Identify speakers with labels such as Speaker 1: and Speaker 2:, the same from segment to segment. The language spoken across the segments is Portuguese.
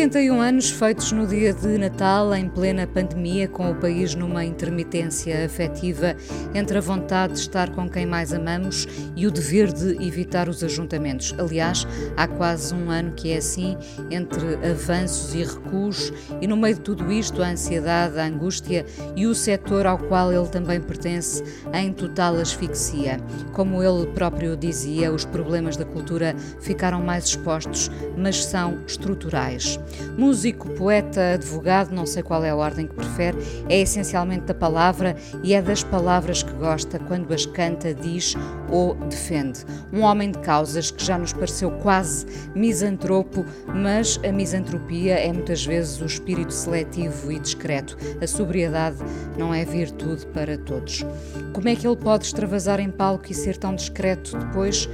Speaker 1: Sessenta e um anos feitos no dia de Natal, em plena pandemia, com o país numa intermitência afetiva entre a vontade de estar com quem mais amamos e o dever de evitar os ajuntamentos. Aliás, há quase um ano que é assim, entre avanços e recuos, e no meio de tudo isto, a ansiedade, a angústia e o setor ao qual ele também pertence em total asfixia. Como ele próprio dizia, os problemas da cultura ficaram mais expostos, mas são estruturais. Músico, poeta, advogado, não sei qual é a ordem que prefere, é essencialmente da palavra e é das palavras que gosta quando as canta, diz ou defende. Um homem de causas que já nos pareceu quase misantropo, mas a misantropia é muitas vezes o espírito seletivo e discreto. A sobriedade não é virtude para todos. Como é que ele pode extravasar em palco e ser tão discreto depois?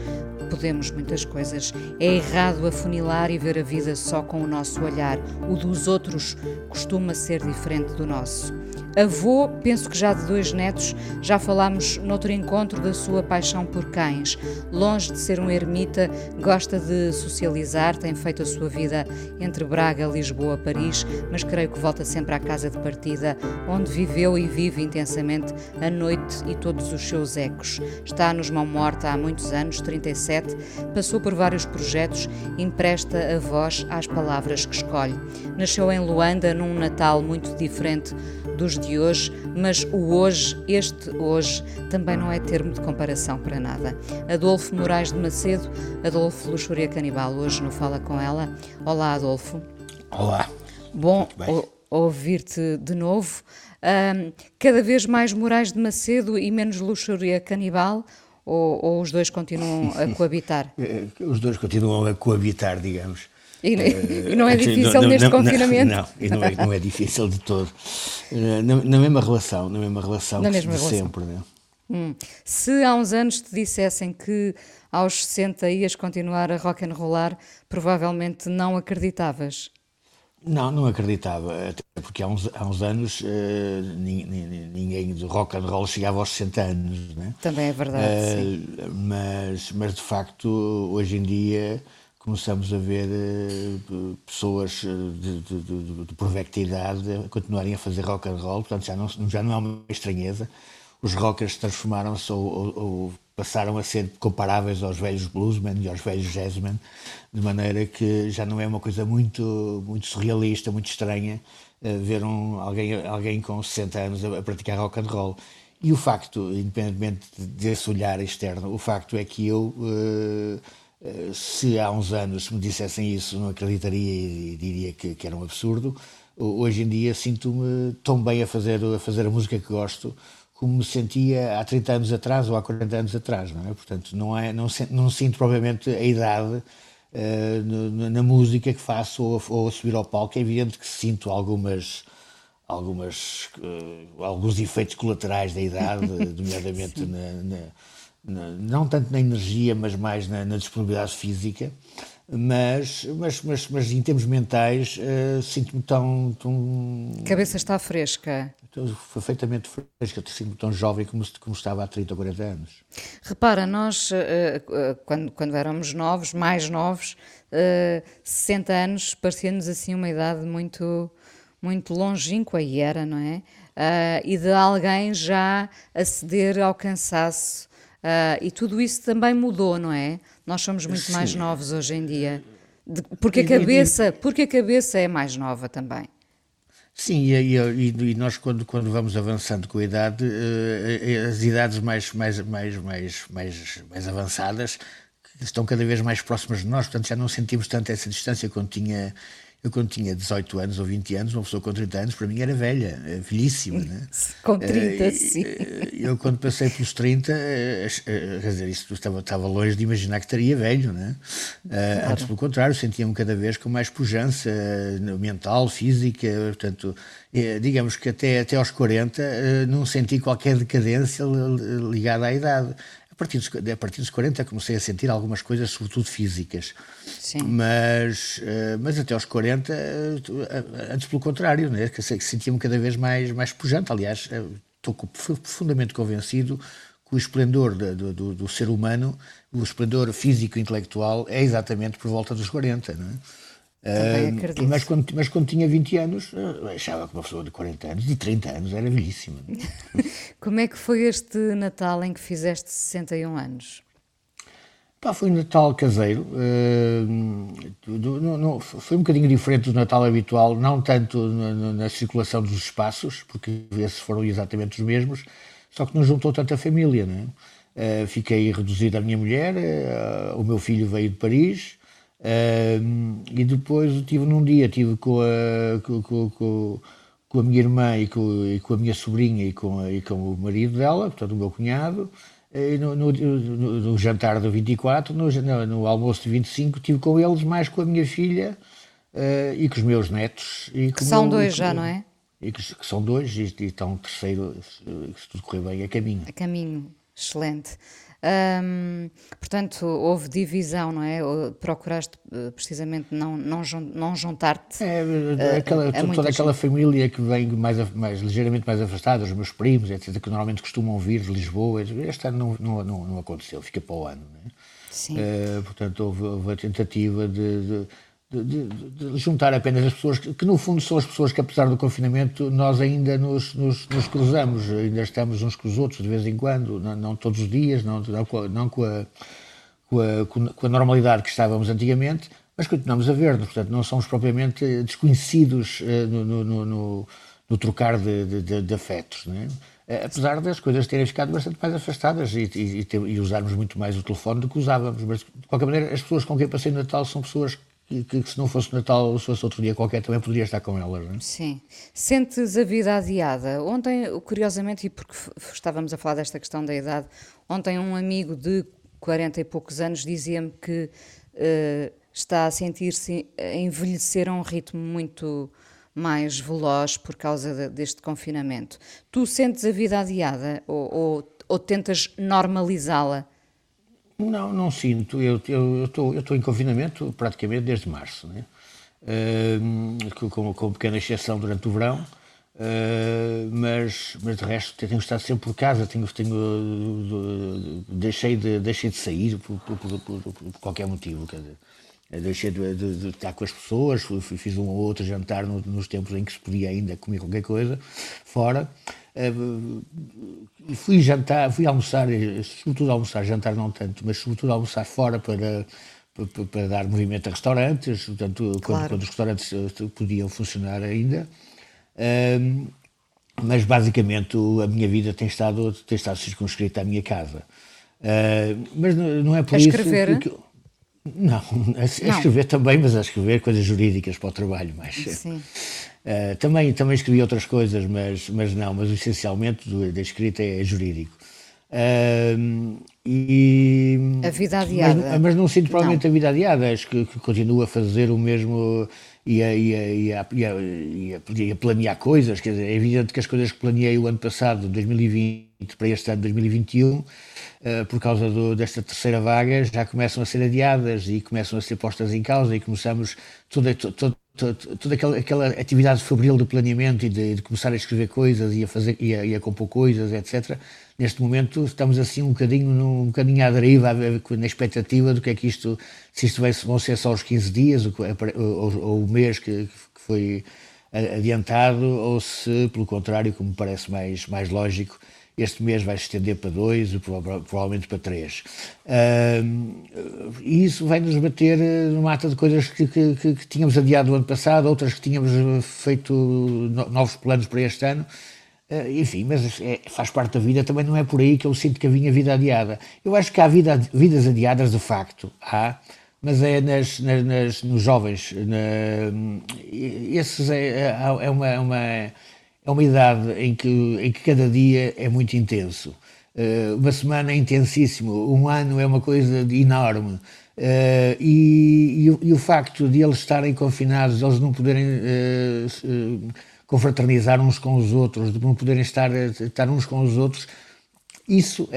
Speaker 1: Podemos muitas coisas. É errado afunilar e ver a vida só com o nosso olhar. O dos outros costuma ser diferente do nosso. Avô, penso que já de dois netos, já falámos noutro encontro da sua paixão por cães. Longe de ser um ermita, gosta de socializar, tem feito a sua vida entre Braga, Lisboa, Paris, mas creio que volta sempre à casa de partida, onde viveu e vive intensamente a noite e todos os seus ecos. Está nos Mão Morta há muitos anos, 37, passou por vários projetos, empresta a voz às palavras que escolhe. Nasceu em Luanda num Natal muito diferente dos de hoje, mas o hoje, este hoje, também não é termo de comparação para nada. Adolfo Moraes de Macedo, Adolfo Luxúria Canibal, hoje no Fala Com Ela. Olá, Adolfo.
Speaker 2: Olá.
Speaker 1: Bom ouvir-te de novo. Um, cada vez mais Moraes de Macedo e menos Luxúria Canibal, ou, ou os dois continuam a coabitar?
Speaker 2: os dois continuam a coabitar, digamos.
Speaker 1: E, uh, e, não é difícil não, neste
Speaker 2: não,
Speaker 1: confinamento?
Speaker 2: Não, não é, não é difícil de todo. Uh, na, na, mesma relação, na mesma relação
Speaker 1: na mesma
Speaker 2: de
Speaker 1: relação.
Speaker 2: sempre. Né?
Speaker 1: Hum. Se há uns anos te dissessem que aos 60 ias continuar a rock and rollar, provavelmente não acreditavas.
Speaker 2: Não, não acreditava, até porque há uns, há uns anos uh, ninguém, ninguém de rock and roll chegava aos 60 anos. Né?
Speaker 1: Também é verdade.
Speaker 2: mas, mas de facto, hoje em dia começamos a ver uh, pessoas de, de, de, de idade continuarem a fazer rock and roll, portanto já não, já não é uma estranheza. Os rockers transformaram-se ou, ou, ou, passaram a ser comparáveis aos velhos bluesmen e aos velhos jazzmen, de maneira que já não é uma coisa muito, muito surrealista, muito estranha uh, ver um, alguém, alguém com 60 anos a, a praticar rock and roll. E o facto, independentemente desse olhar externo, o facto é que eu... Uh, se há uns anos me dissessem isso, não acreditaria e diria que, que era um absurdo. Hoje em dia sinto-me tão bem a fazer, a fazer a música que gosto como me sentia há 30 anos atrás ou há 40 anos atrás, não é? Portanto, não, é, não, não sinto provavelmente a idade uh, na, na, música que faço ou, ou, a subir ao palco. É evidente que sinto algumas, algumas, uh, alguns efeitos colaterais da idade, nomeadamente na, na não tanto na energia, mas mais na, na disponibilidade física. Mas, mas, mas, mas em termos mentais, uh, sinto-me tão, tão.
Speaker 1: A cabeça está fresca.
Speaker 2: Estou perfeitamente fresca, sinto-me tão jovem como, como estava há 30 ou 40 anos.
Speaker 1: Repara, nós, uh, uh, quando, quando éramos novos, mais novos, uh, 60 anos, parecia-nos assim uma idade muito, muito longínqua, e era, não é? e de alguém já aceder ao cansaço Uh, e tudo isso também mudou, não é? Nós somos muito Sim. mais novos hoje em dia. De, porque, a cabeça, porque a cabeça é mais nova também.
Speaker 2: Sim, e, e, e, nós quando, quando vamos avançando com a idade, uh, as idades mais, mais, mais, mais, mais, mais avançadas estão cada vez mais próximas de nós, portanto já não sentimos tanto essa distância quando tinha Eu, quando tinha 18 anos ou 20 anos, uma pessoa com 30 anos, para mim era velha, é velhíssima. Né?
Speaker 1: com 30, uh, sim.
Speaker 2: Eu, quando passei pelos 30, uh, quer dizer, isso estava, estava longe de imaginar que estaria velho, né? Claro. Antes, pelo contrário, sentia-me cada vez com mais pujança mental, física, portanto, digamos que até, até aos 40 não senti qualquer decadência ligada à idade. A partir, dos, a partir dos 40 comecei a sentir algumas coisas, sobretudo físicas.
Speaker 1: Sim.
Speaker 2: Mas, eh, mas até aos 40, eh, antes pelo contrário, né? que sentia-me cada vez mais, mais pujante. Aliás, eh, estou profundamente convencido que o esplendor do, do, do ser humano, o esplendor físico e intelectual, é exatamente por volta dos 40. Não é? Uh, mas, quando, mas quando tinha 20 anos, achava que uma pessoa de 40 anos, de 30 anos, era velhíssima.
Speaker 1: Como é que foi este Natal em que fizeste 61 anos?
Speaker 2: Pá, foi um Natal caseiro. Uh, do, no, no, foi um bocadinho diferente do Natal habitual, não tanto na, na, circulação dos espaços, porque esses foram exatamente os mesmos, só que não juntou tanta família. Né? Uh, fiquei reduzido à minha mulher, uh, o meu filho veio de Paris. Uh, e depois tive num dia, tive com a, com, com, com a minha irmã e com, e com, a minha sobrinha e com, e com o marido dela, portanto o meu cunhado, no, no, no, no, jantar do 24, no, no, almoço de 25, estive com eles, mais com a minha filha uh, e com os meus netos. E
Speaker 1: que são meu, dois já, não é?
Speaker 2: E que, que são dois, e, e estão terceiro, se tudo correr bem, a caminho.
Speaker 1: A caminho, excelente. Hum, portanto, houve divisão, não é? Procuraste eh, precisamente não, não, não juntar-te.
Speaker 2: É, eh, aquela, toda aquela família que vem mais, mais, ligeiramente mais afastada, os meus primos, etc., que normalmente costumam vir de Lisboa, este ano não, não, não, não aconteceu, fica para o ano. Não é?
Speaker 1: Sim.
Speaker 2: Uh, portanto, houve, houve a tentativa de, de de, de, de, juntar apenas as pessoas que, que, no fundo, são as pessoas que, apesar do confinamento, nós ainda nos, nos, nos, cruzamos, ainda estamos uns com os outros de vez em quando, não, não todos os dias, não, não, com, a, com, a, com, a, normalidade que estávamos antigamente, mas continuamos a ver-nos, portanto, não somos propriamente desconhecidos uh, no, no, no, no, trocar de, de afetos. Né? apesar das coisas terem ficado bastante mais afastadas e, e, e, e, usarmos muito mais o telefone do que usávamos. Mas, de qualquer maneira, as pessoas com quem passei o Natal são pessoas que, que, se não fosse Natal, se fosse outro dia qualquer, também poderia estar com elas. Não é?
Speaker 1: Sim. Sentes a vida adiada? Ontem, curiosamente, e porque estávamos a falar desta questão da idade, ontem um amigo de 40 e poucos anos dizia-me que uh, está a sentir-se a envelhecer a um ritmo muito mais veloz por causa de, deste confinamento. Tu sentes a vida adiada ou, ou, ou tentas normalizá-la?
Speaker 2: Não, não sinto. Eu estou eu, eu em confinamento praticamente desde março, né? Uh, com, com pequena exceção durante o verão, uh, mas, mas de resto tenho estado sempre por casa, tenho, tenho, uh, deixei, de, deixei de sair por, por, por, por qualquer motivo. Quer dizer, deixei de, de, de, estar com as pessoas, fiz um ou outro jantar no, nos tempos em que se podia ainda comer qualquer coisa fora. Eh, e fui jantar, fui almoçar, eh, sobretudo almoçar, jantar não tanto, mas sobretudo almoçar fora para, para, para dar movimento a restaurantes, portanto, claro. quando, quando, os restaurantes eh, podiam funcionar ainda. Um, mas basicamente a minha vida tem estado, tem estado circunscrita à minha casa. Mas não, não, é por a
Speaker 1: isso escrever?
Speaker 2: que. Não, a, escrever também, mas a escrever coisas jurídicas para o trabalho, mais.
Speaker 1: Sim.
Speaker 2: Uh, também, também escrevi outras coisas, mas, mas não, mas essencialmente da escrita é jurídico. Uh, e,
Speaker 1: a vida adiada.
Speaker 2: Mas, mas não sinto provavelmente não. a vida adiada, acho que, que continuo a fazer o mesmo e a, planear coisas. Quer dizer, é evidente que as coisas que planeei o ano passado, 2020, para este ano 2021, uh, eh, por causa do, desta terceira vaga, já começam a ser adiadas e começam a ser postas em causa e começamos toda, toda, toda aquela, aquela, atividade febril de planeamento e de, de, começar a escrever coisas e a fazer e a, compor coisas, etc. Neste momento estamos assim um bocadinho, um bocadinho à deriva, na expectativa do que é que isto, se isto vai, vão ser só os 15 dias ou, ou, ou o mês que, que, foi adiantado, ou se, pelo contrário, como parece mais, mais lógico, este mês vai se estender para dois, provavelmente para três. e isso vai nos bater numa mata de coisas que, que, que, tínhamos adiado no ano passado, outras que tínhamos feito novos planos para este ano. Uh, enfim, mas é, faz parte da vida, também não é por aí que eu sinto que havia vida adiada. Eu acho que há vida, vidas adiadas de facto, há, mas é nas, nas, nas nos jovens. Na, esses é, é, é, uma, é, uma, é uma idade em que, em que cada dia é muito intenso. Uh, uma semana é intensíssimo, um ano é uma coisa enorme. Uh, e, e, e, o facto de eles estarem confinados, eles não poderem confraternizar uns com os outros, de não poderem estar, estar uns com os outros, isso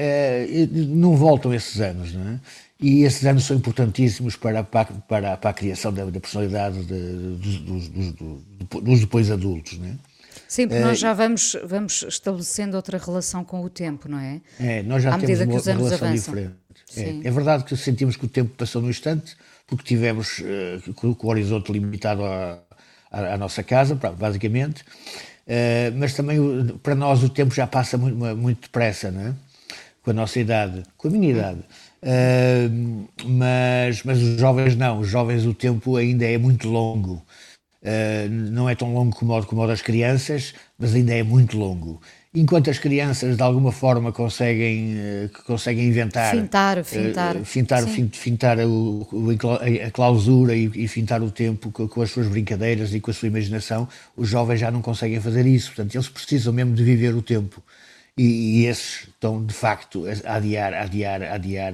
Speaker 2: não voltam esses anos, não é? E esses anos são importantíssimos para, para, para, para a criação da, da personalidade de, dos, dos, dos, depois adultos. Não é?
Speaker 1: Sim, porque nós já vamos, vamos estabelecendo outra relação com o tempo, não é?
Speaker 2: É, nós já à temos uma, uma relação avançam. diferente. É, é, verdade que sentimos que o tempo passou no instante, porque tivemos uh, com, o horizonte limitado à, à, à nossa casa, basicamente, uh, mas também para nós o tempo já passa muito, muito depressa, não é? Com a nossa idade, com a minha idade. Uh, mas, mas os jovens não, os jovens o tempo ainda é muito longo. Uh, não é tão longo como, como o das crianças, mas ainda é muito longo. Enquanto as crianças de alguma forma conseguem, uh, conseguem inventar,
Speaker 1: fintar, fintar,
Speaker 2: uh, fintar, fintar o, a clausura e, e, fintar o tempo com, as suas brincadeiras e com a sua imaginação, os jovens já não conseguem fazer isso. Portanto, eles precisam mesmo de viver o tempo. E, e esses estão de facto a adiar, a adiar, a adiar,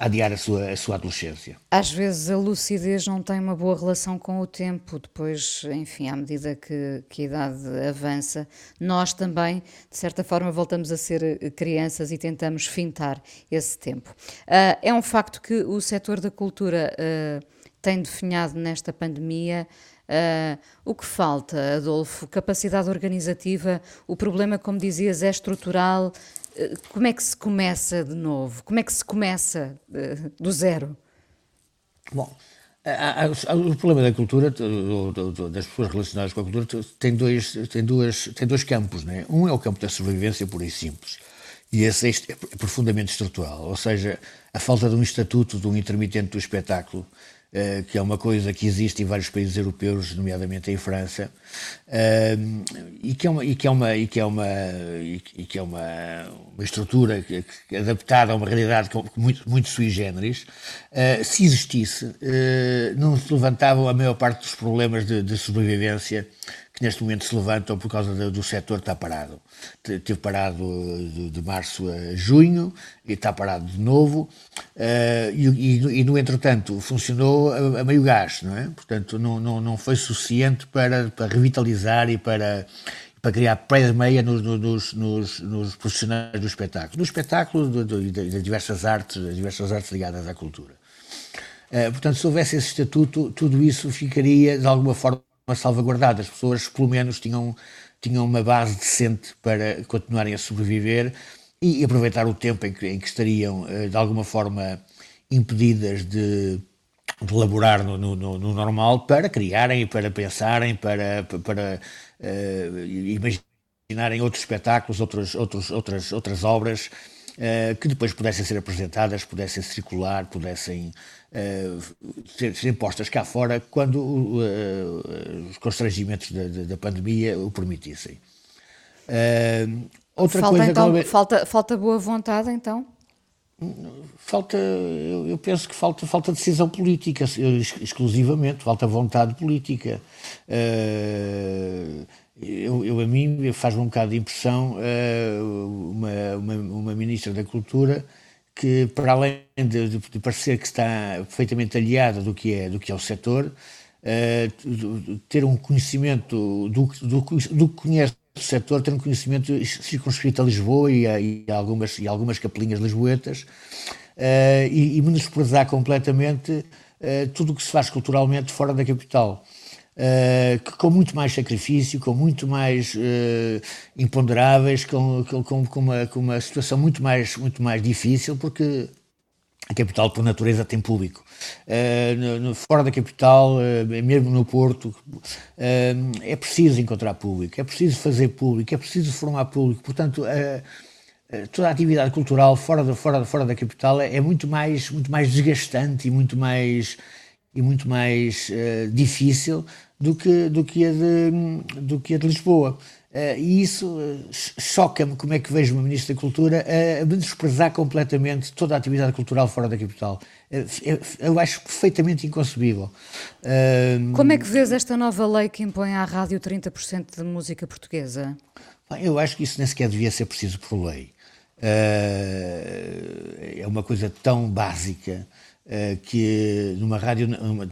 Speaker 2: adiar a sua, a sua adolescência.
Speaker 1: Às vezes a lucidez não tem uma boa relação com o tempo, depois, enfim, à medida que, que a idade avança, nós também, de certa forma, voltamos a ser crianças e tentamos fintar esse tempo. Uh, é um facto que o setor da cultura uh, tem definhado nesta pandemia Uh, o que falta, Adolfo? Capacidade organizativa? O problema, como dizias, é estrutural? Uh, como é que se começa de novo? Como é que se começa uh, do zero?
Speaker 2: Bom, o problema da cultura, das pessoas relacionadas com a cultura, tem dois, tem duas, tem dois campos. Né? Um é o campo da sobrevivência pura e simples. E esse é, é profundamente estrutural. Ou seja, a falta de um estatuto de um intermitente do espetáculo que é uma coisa que existe em vários países europeus, nomeadamente em França, uh, e que é uma e que é uma e que é uma e que é uma, uma estrutura adaptada a uma realidade muito muito sui generis. Uh, se existisse, não se levantavam a maior parte dos problemas de, de sobrevivência que neste momento se levantam por causa do, do setor estar parado. Teve parado de, de, março a junho e está parado de novo uh, e, e, e, no entretanto funcionou a, a, meio gás, não é? Portanto, não, não, não foi suficiente para, para revitalizar e para, para criar pé-meia nos, nos, nos, nos, profissionais do espetáculo, do espetáculo e das diversas artes, das diversas artes ligadas à cultura. Uh, portanto, se houvesse esse estatuto, tudo isso ficaria de alguma forma salvaguardado. As pessoas, pelo menos, tinham, tinham uma base decente para continuarem a sobreviver e aproveitar o tempo em que, em que estariam, eh, de alguma forma, impedidas de, de laborar no, no, no, normal para criarem, para pensarem, para, para, uh, imaginarem outros espetáculos, outros, outros, outras, outras obras que depois pudessem ser apresentadas, pudessem circular, pudessem uh, ser, ser postas cá fora quando uh, os constrangimentos da, da, pandemia o permitissem.
Speaker 1: outra falta, coisa então, falta, falta boa vontade, então?
Speaker 2: Falta, eu, eu, penso que falta, falta decisão política, exclusivamente, falta vontade política. Uh, eu, eu, a mim faz-me um bocado de impressão uh, uma, uma, uma, ministra da Cultura que, para além de, de, parecer que está perfeitamente aliada do que é, do que é o setor, uh, ter um conhecimento do, do, do que conhece o setor, ter um conhecimento circunscrito a Lisboa e a, e a algumas, e algumas capelinhas lisboetas uh, e, e menosprezar completamente tudo o que se faz culturalmente fora da capital. Uh, com muito mais sacrifício, com muito mais uh, imponderáveis, com, com, com, uma, com uma situação muito mais, muito mais difícil, porque a capital, por natureza, tem público. Uh, no, no, fora da capital, mesmo no Porto, é preciso encontrar público, é preciso fazer público, é preciso formar público. Portanto, toda a atividade cultural fora da, fora, fora da capital é, é muito, mais, muito mais desgastante e muito mais e muito mais uh, difícil do que, do, que a de, do que a de Lisboa. Uh, e isso uh, choca-me como é que vejo uma Ministra da Cultura a desprezar completamente toda a atividade cultural fora da capital. Uh, eu acho perfeitamente inconcebível.
Speaker 3: Como é que vês esta nova lei que impõe à rádio 30% de música portuguesa?
Speaker 2: Eu acho que isso nem sequer devia ser preciso por lei. é uma coisa tão básica que numa rádio, numa,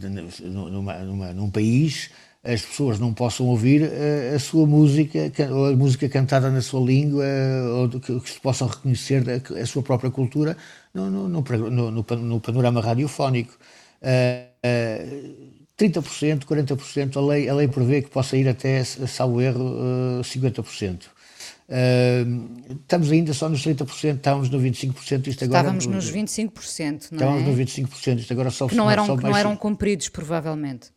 Speaker 2: numa, numa, num país as pessoas não possam ouvir a, eh, a sua música, ou a música cantada na sua língua, ou que, que se possam reconhecer a, a sua própria cultura no, no, no, no panorama radiofónico. Uh, uh, 30%, 40%, a lei, a lei prevê que possa ir até, salvo erro, uh, 50%. Uh, estamos ainda só nos 30%, estávamos no 25%. Isto agora,
Speaker 3: estávamos nos 25%, não é?
Speaker 2: Estávamos nos 25%, isto agora só
Speaker 3: Que não eram, só que não eram cumpridos, provavelmente.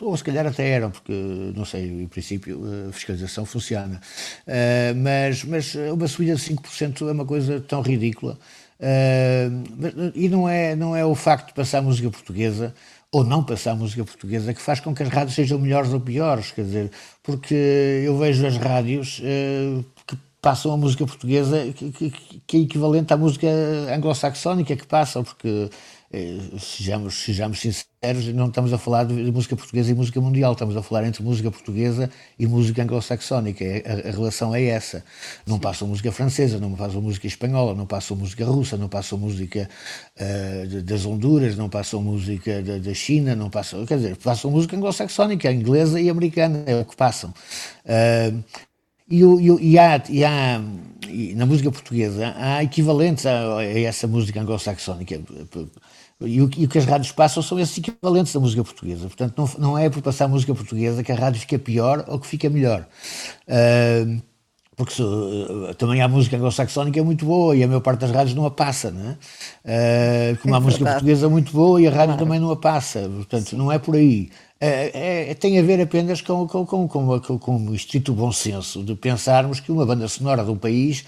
Speaker 2: Ou se calhar até eram, porque, não sei, em princípio a fiscalização funciona. Uh, mas, mas uma subida de 5% é uma coisa tão ridícula. Uh, e não é, não é o facto de passar música portuguesa ou não passar música portuguesa que faz com que as rádios sejam melhores ou piores, quer dizer, porque eu vejo as rádios uh, que passam a música portuguesa que, que, que é equivalente à música anglo-saxónica que passam, porque eh, sejamos, sejamos sinceros, não estamos a falar de música portuguesa e música mundial, estamos a falar entre música portuguesa e música anglo-saxónica. É, a, a, relação é essa. Não passam música francesa, não passam música espanhola, não passam música russa, não passam música uh, das Honduras, não passam música da, da, China, não passam. Quer dizer, passam música anglo-saxónica, inglesa e americana, é o que passam. Uh, e, e, e, há, e há na música portuguesa há equivalentes a, a essa música anglo-saxónica e o, e o, que as rádios passam são esses equivalentes da música portuguesa. Portanto, não, não é por passar música portuguesa que a rádio fica pior ou que fica melhor. Uh, porque uh, também há música anglo-saxónica muito boa e a maior parte das rádios não a passa, né? Uh, como há é música portuguesa muito boa e a rádio claro. também não a passa. Portanto, Sim. não é por aí. É, é, tem a ver apenas com, com, com, com, com o estrito bom senso de pensarmos que uma banda sonora de um país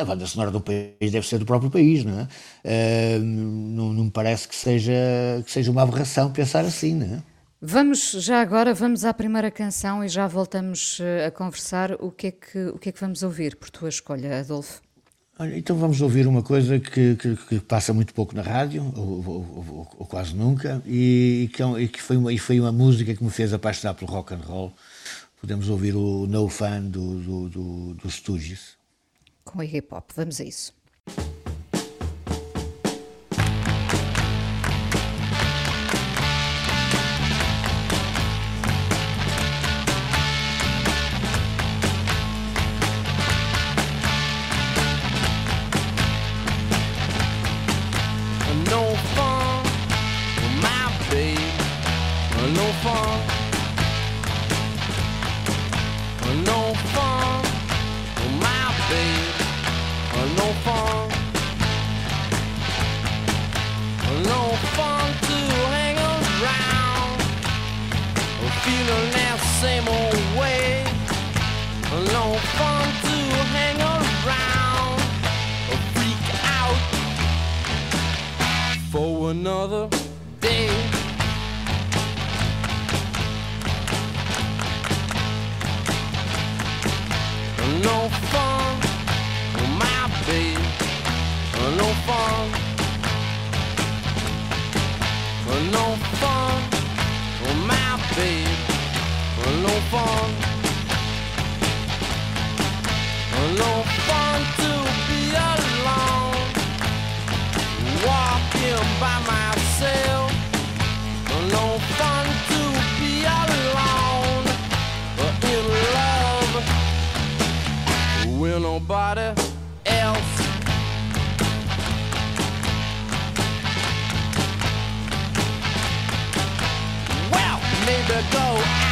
Speaker 2: a banda sonora do país deve ser do próprio país, não é? Uh, não, não, me parece que seja, que seja uma aberração pensar assim, não é?
Speaker 3: Vamos, já agora, vamos à primeira canção e já voltamos eh, a conversar. O que é que, o que, é que vamos ouvir por tua escolha, Adolfo?
Speaker 2: Olha, então vamos ouvir uma coisa que, que, que passa muito pouco na rádio, ou, ou, ou, ou quase nunca, e, que, é e que foi, uma, e foi uma música que me fez apaixonar pelo rock and roll. Podemos ouvir o No Fan do, do, do, do Stooges
Speaker 3: com a hip hop. Vamos a isso. same old way. No fun to hang around freak out for another day. No fun, my babe. No fun. No fun my baby l'enfant. L'enfant to be alone. Walking by myself. L'enfant to be alone. In love With nobody else. Well, maybe go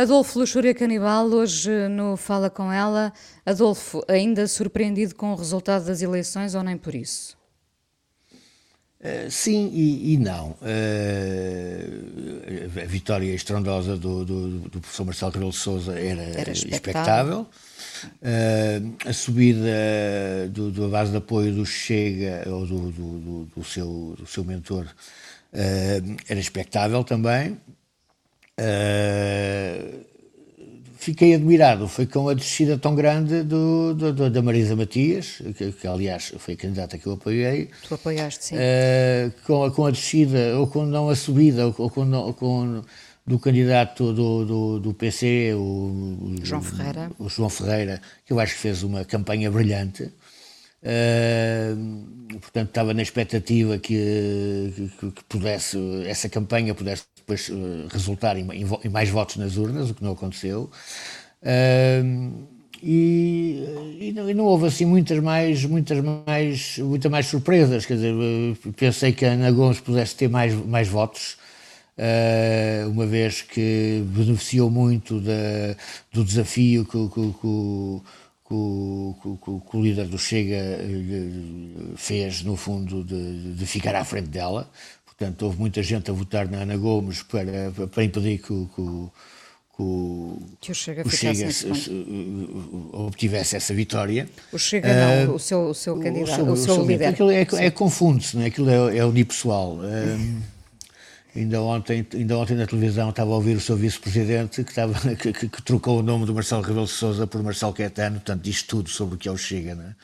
Speaker 3: Adolfo Luxúria Canibal, hoje no Fala Com Ela. Adolfo, ainda surpreendido com o resultado das eleições ou nem por isso?
Speaker 2: Uh, sim e, e não. Uh, a vitória estrondosa do, do, do professor Marcelo Rebelo de Sousa era, era expectável. Uh, a subida do, do base de apoio do Chega, ou do, do, do seu, do seu mentor, era expectável também. Uh, fiquei admirado, foi com a descida tão grande do, do, do da Marisa Matias, que, que, aliás foi a candidata que eu apoiei.
Speaker 1: Tu apoiaste, sim.
Speaker 2: Uh, com, a, com a descida, ou com não a subida, ou, ou com, ou com do candidato do, do, do PC, o,
Speaker 1: João Ferreira.
Speaker 2: O, João Ferreira, que eu acho que fez uma campanha brilhante. Uh, portanto, estava na expectativa que, que, que, pudesse, essa campanha pudesse depois uh, resultar em, em, mais votos nas urnas, o que não aconteceu. Uh, e, e, não, e, não, houve assim muitas mais, muitas mais, muitas mais surpresas. Quer dizer, pensei que a Ana Gomes pudesse ter mais, mais votos, uh, uma vez que beneficiou muito da, do desafio que, que, que, que, o líder do Chega fez, no fundo, de, de ficar à frente dela. Portanto, houve muita gente a votar na Ana Gomes para, para impedir que, que,
Speaker 1: que o Chega, o Chega
Speaker 2: obtivesse essa vitória.
Speaker 1: O Chega não, o seu, o seu candidato, o seu, o seu, o líder.
Speaker 2: Aquilo é, é confunde-se, não é? aquilo é, é unipessoal. ainda, ontem, ainda ontem na televisão estava a ouvir o seu vice-presidente que, estava, que, que, que, trocou o nome do Marcelo Rebelo de Sousa por Marcelo Caetano, portanto diz tudo sobre o que é o Chega.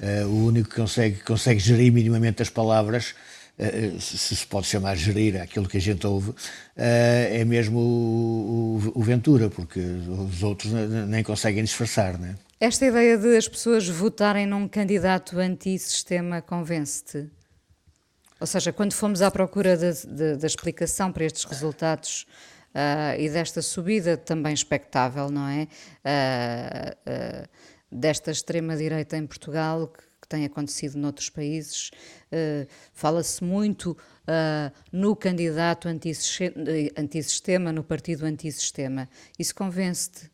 Speaker 2: É? Uh, o único que consegue, consegue gerir minimamente as palavras eh, se se pode chamar gerir aquilo que a gente ouve, eh, é mesmo o, o, o Ventura, porque os outros nem conseguem disfarçar, é?
Speaker 1: Esta ideia de as pessoas votarem num candidato anti-sistema convence-te? Ou seja, quando fomos à procura da explicação para estes resultados uh, e desta subida também expectável, não é? Uh, uh, desta extrema-direita em Portugal, que tem acontecido noutros países. Fala-se muito no candidato antissistema, no partido antissistema. Isso convence-te?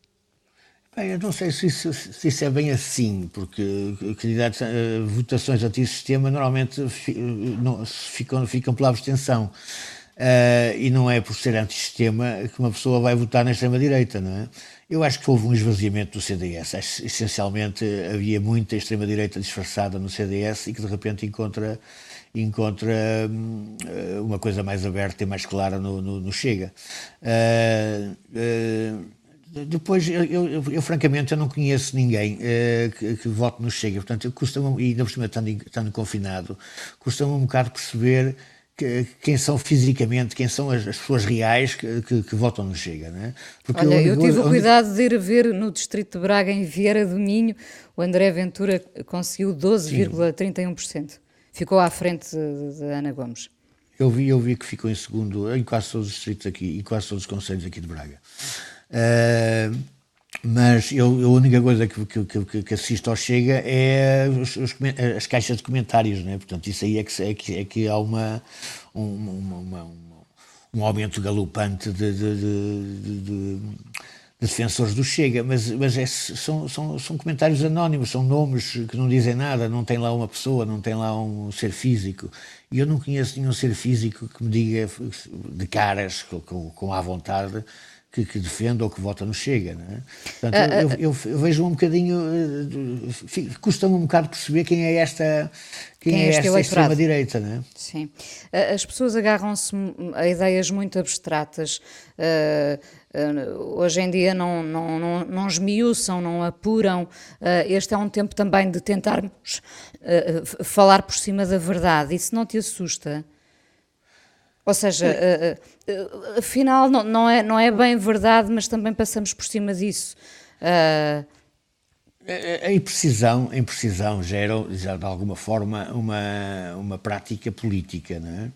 Speaker 2: Bem, eu não sei se isso, se isso, é bem assim, porque candidatos, uh, votações antissistema normalmente fi, não, ficam, ficam pela abstenção. Uh, e não é por ser antissistema que uma pessoa vai votar na extrema-direita, não é? Eu acho que houve um esvaziamento do CDS. Essencialmente havia muita extrema-direita disfarçada no CDS e que de repente encontra, encontra hum, uma coisa mais aberta e mais clara no, no, no Chega. Uh, uh, depois, eu, eu, eu, francamente, eu não conheço ninguém uh, que, que, vote no Chega. Portanto, custa-me, e ainda por cima estando, estando confinado, custa-me um bocado perceber que, quem são fisicamente, quem são as, as pessoas reais que, que, que, votam no Chega. Não é?
Speaker 1: Porque Olha, eu, eu tive o cuidado de ir ver no distrito de Braga, em Vieira do Minho, o André Ventura conseguiu 12,31%. Ficou à frente de, de, Ana Gomes.
Speaker 2: Eu vi, eu vi que ficou em segundo em quase todos os distritos aqui, em quase todos os conselhos aqui de Braga. Uh, mas eu, a única coisa que, que, que, assisto ao Chega é os, os, as caixas de comentários, né? portanto, isso aí é que, é que, é que há uma, uma, uma, um aumento galopante de, de, de, de, defensores do Chega, mas, mas é, são, são, são comentários anónimos, são nomes que não dizem nada, não tem lá uma pessoa, não tem lá um ser físico, e eu não conheço nenhum ser físico que me diga de caras, com, com à vontade, que, que defende ou que vota no Chega. Não é? Portanto, uh, eu, eu, eu, vejo um bocadinho, uh, custa-me um bocado perceber quem é esta, quem, quem é, é esta extrema-direita. Não é?
Speaker 1: Sim. As pessoas agarram-se a ideias muito abstratas. Uh, hoje em dia não, não, não, não esmiuçam, não apuram. este é um tempo também de tentarmos falar por cima da verdade. Isso não te assusta? Ou seja, uh, uh, afinal não, não, é, não é bem verdade, mas também passamos por cima disso. Uh...
Speaker 2: A imprecisão, a imprecisão gera, já de alguma forma, uma, uma prática política, não é?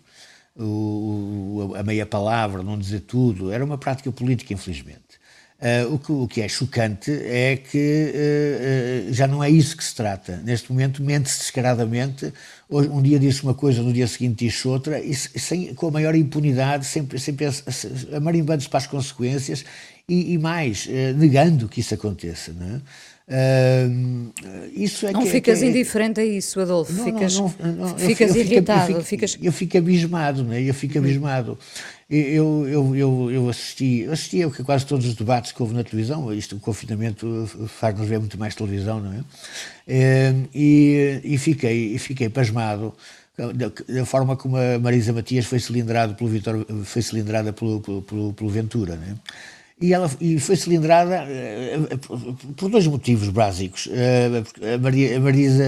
Speaker 2: O, a meia palavra, não dizer tudo, era uma prática política, infelizmente. Uh, o, que, o, que, é chocante é que uh, uh, já não é isso que se trata. Neste momento, mente-se descaradamente. Hoje, um dia diz uma coisa, no dia seguinte diz outra, e sem, com a maior impunidade, sempre, sempre amarimbando-se para as consequências e, e mais, negando que isso aconteça. Não é?
Speaker 1: Uh, isso é não que, ficas que é, indiferente a isso, Adolfo. Não, ficas, não, não, ficas eu, irritado.
Speaker 2: Eu fico,
Speaker 1: ficas...
Speaker 2: eu fico abismado, né? eu fico uhum. abismado. Eu, eu, eu, eu assisti, assisti a quase todos os debates que houve na televisão. Isto, o confinamento faz-nos ver muito mais televisão, não é? Uh, e, e, fiquei, fiquei pasmado da, forma como a Marisa Matias foi cilindrada pelo, Vitor, foi cilindrada pelo, pelo, pelo Ventura, não é? E ela e foi cilindrada uh, por dois motivos básicos. Uh, a, Maria, a Marisa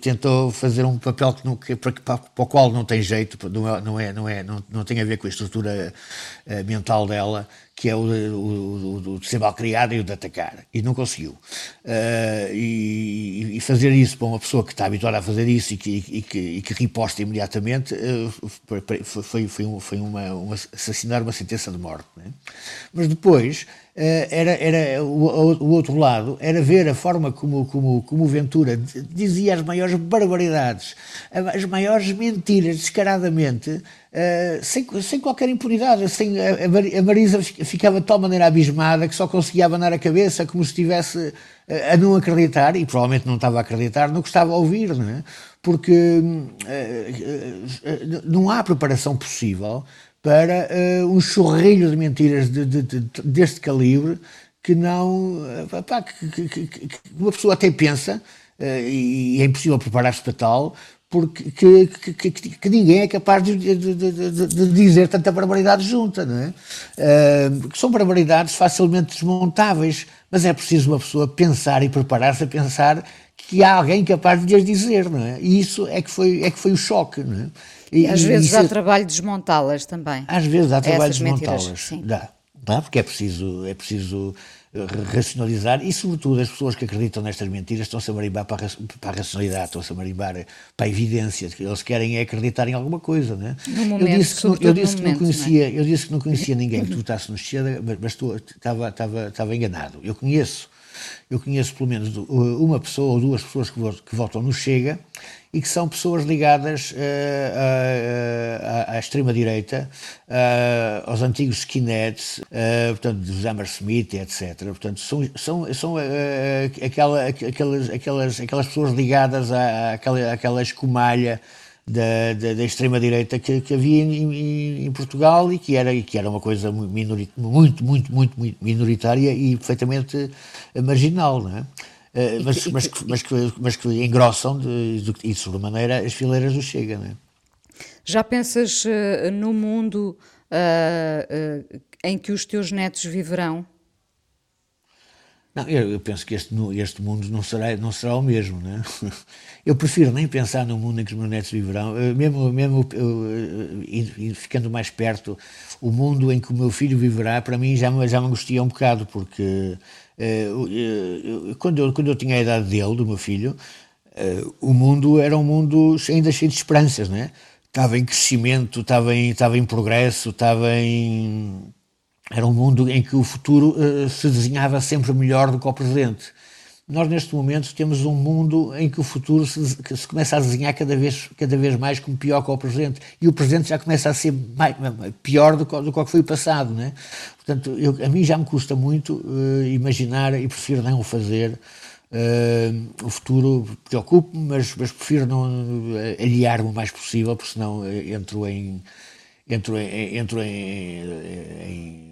Speaker 2: tentou fazer um papel que não, para, para, para, o qual não tem jeito, não é, não, é, não, é, não, tem a ver com a estrutura mental dela, que é o, o, o, de ser mal criado e o de atacar. E não conseguiu. Uh, e, e, fazer isso para uma pessoa que está habituada a fazer isso e que, e que, e que riposta imediatamente uh, foi, foi, um, foi uma, uma, assassinar uma sentença de morte. Né? Mas depois era, era o, o, outro lado era ver a forma como, como, como o Ventura dizia as maiores barbaridades, as maiores mentiras, descaradamente, uh, sem, sem qualquer impunidade. Sem, a, Marisa ficava de tal maneira abismada que só conseguia abanar a cabeça como se estivesse uh, a não acreditar, e provavelmente não estava a acreditar no que estava a ouvir, não é? porque uh, não há preparação possível para uh, um chorrilho de mentiras de, de, de, deste calibre que não. Uh, pá, que, que, que, uma pessoa até pensa, uh, e é impossível preparar-se para tal, porque que, que, que, que, ninguém é capaz de, de, de, de, dizer tanta barbaridade junta, não é? Uh, que são barbaridades facilmente desmontáveis, mas é preciso uma pessoa pensar e preparar-se a pensar que há alguém capaz de as dizer, não é? E isso é que foi, é que foi o choque, não é?
Speaker 1: E, e às vezes dá trabalho desmontá-las também.
Speaker 2: Às vezes dá trabalho desmontá-las. Dá. Dá, porque é preciso, é preciso eh, racionalizar e, sobretudo, as pessoas que acreditam nestas mentiras estão-se a marimbar para a, para a racionalidade, estão-se a marimbar para a evidência, eles querem é acreditar em alguma coisa, né?
Speaker 1: Momento, eu disse que, não,
Speaker 2: eu disse que não conhecia, não é? eu disse que não conhecia ninguém que votasse no Chega, mas, mas estava, estava, estava enganado. Eu conheço, eu conheço pelo menos uma pessoa ou duas pessoas que, votam no Chega e que são pessoas ligadas uh, à, à extrema-direita, aos antigos skinheads, portanto, dos Hammersmith, etc. Portanto, são, são, são aquela, aquelas, aquelas, aquelas pessoas ligadas à, àquela, àquela escumalha da, da, da extrema-direita que, que, havia em, em, Portugal e que era, que era uma coisa muito, muito, muito, muito minoritária e perfeitamente marginal, não é? Eh, mas, que, mas, que, mas, que, mas que engrossam de, de, e de sobremaneira as fileiras do Chega. Não é?
Speaker 1: Já pensas uh, no mundo uh, em que os teus netos viverão?
Speaker 2: Não, eu, eu, penso que este, este mundo não será, não será o mesmo. Né? Eu prefiro nem pensar no mundo em que os meus netos viverão, mesmo, mesmo eu, ficando mais perto, o mundo em que o meu filho viverá, para mim já, já me angustia um bocado, porque Uh, quando, eu, quando eu tinha a idade dele, do meu filho, o mundo era um mundo ainda cheio de esperanças, né? Estava em crescimento, estava em, estava em progresso, estava em. Era um mundo em que o futuro uh, se desenhava sempre melhor do que o presente. Nós, neste momento, temos um mundo em que o futuro se, que se começa a desenhar cada vez, cada vez mais como pior que o presente. E o presente já começa a ser mais, pior do que, do que foi o passado. Né? Portanto, eu, a mim já me custa muito uh, imaginar e prefiro não o fazer. Uh, o futuro preocupa-me, mas, mas prefiro não aliar-me o mais possível, porque senão entro em. Entro em, entro em, em